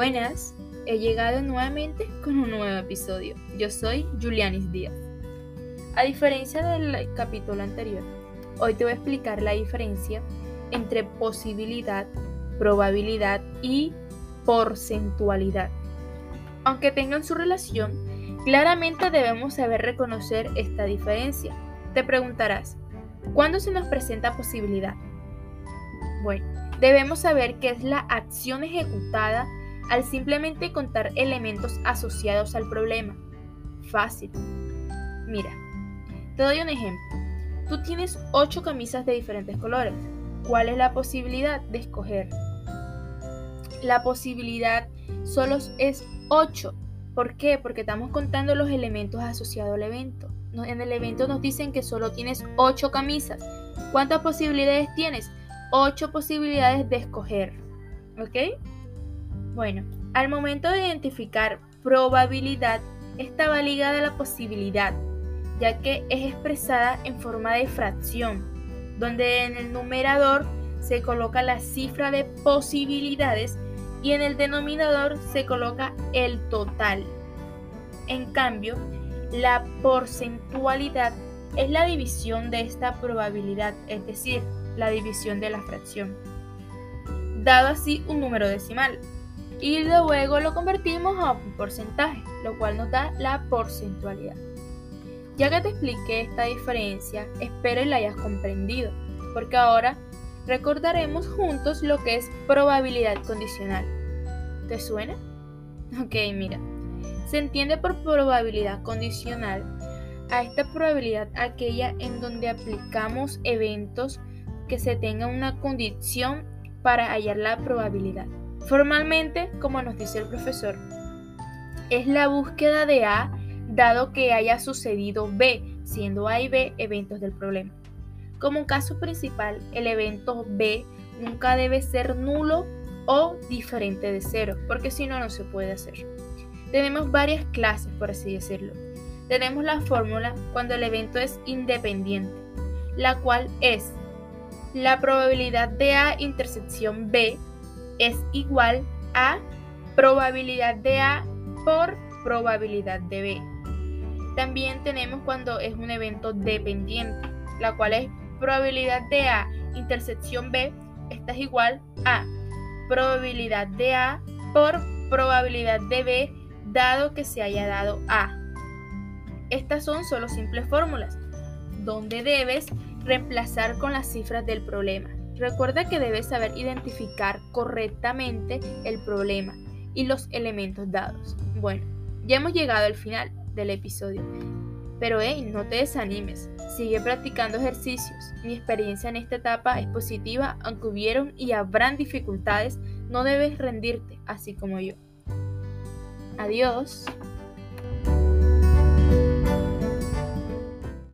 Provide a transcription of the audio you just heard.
Buenas, he llegado nuevamente con un nuevo episodio. Yo soy Julianis Díaz. A diferencia del capítulo anterior, hoy te voy a explicar la diferencia entre posibilidad, probabilidad y porcentualidad. Aunque tengan su relación, claramente debemos saber reconocer esta diferencia. Te preguntarás, ¿cuándo se nos presenta posibilidad? Bueno, debemos saber que es la acción ejecutada al simplemente contar elementos asociados al problema. Fácil. Mira, te doy un ejemplo. Tú tienes 8 camisas de diferentes colores. ¿Cuál es la posibilidad de escoger? La posibilidad solo es 8. ¿Por qué? Porque estamos contando los elementos asociados al evento. En el evento nos dicen que solo tienes 8 camisas. ¿Cuántas posibilidades tienes? 8 posibilidades de escoger. ¿Ok? Bueno, al momento de identificar probabilidad, estaba ligada a la posibilidad, ya que es expresada en forma de fracción, donde en el numerador se coloca la cifra de posibilidades y en el denominador se coloca el total. En cambio, la porcentualidad es la división de esta probabilidad, es decir, la división de la fracción, dado así un número decimal y luego lo convertimos a un porcentaje, lo cual nos da la porcentualidad. Ya que te expliqué esta diferencia, espero y la hayas comprendido, porque ahora recordaremos juntos lo que es probabilidad condicional. ¿Te suena? Ok, mira. Se entiende por probabilidad condicional a esta probabilidad aquella en donde aplicamos eventos que se tenga una condición para hallar la probabilidad. Formalmente, como nos dice el profesor, es la búsqueda de A dado que haya sucedido B, siendo A y B eventos del problema. Como caso principal, el evento B nunca debe ser nulo o diferente de cero, porque si no, no se puede hacer. Tenemos varias clases, por así decirlo. Tenemos la fórmula cuando el evento es independiente, la cual es la probabilidad de A intersección B es igual a probabilidad de A por probabilidad de B. También tenemos cuando es un evento dependiente, la cual es probabilidad de A intersección B, esta es igual a probabilidad de A por probabilidad de B dado que se haya dado A. Estas son solo simples fórmulas, donde debes reemplazar con las cifras del problema. Recuerda que debes saber identificar correctamente el problema y los elementos dados. Bueno, ya hemos llegado al final del episodio. Pero hey, no te desanimes, sigue practicando ejercicios. Mi experiencia en esta etapa es positiva, aunque hubieron y habrán dificultades, no debes rendirte, así como yo. Adiós.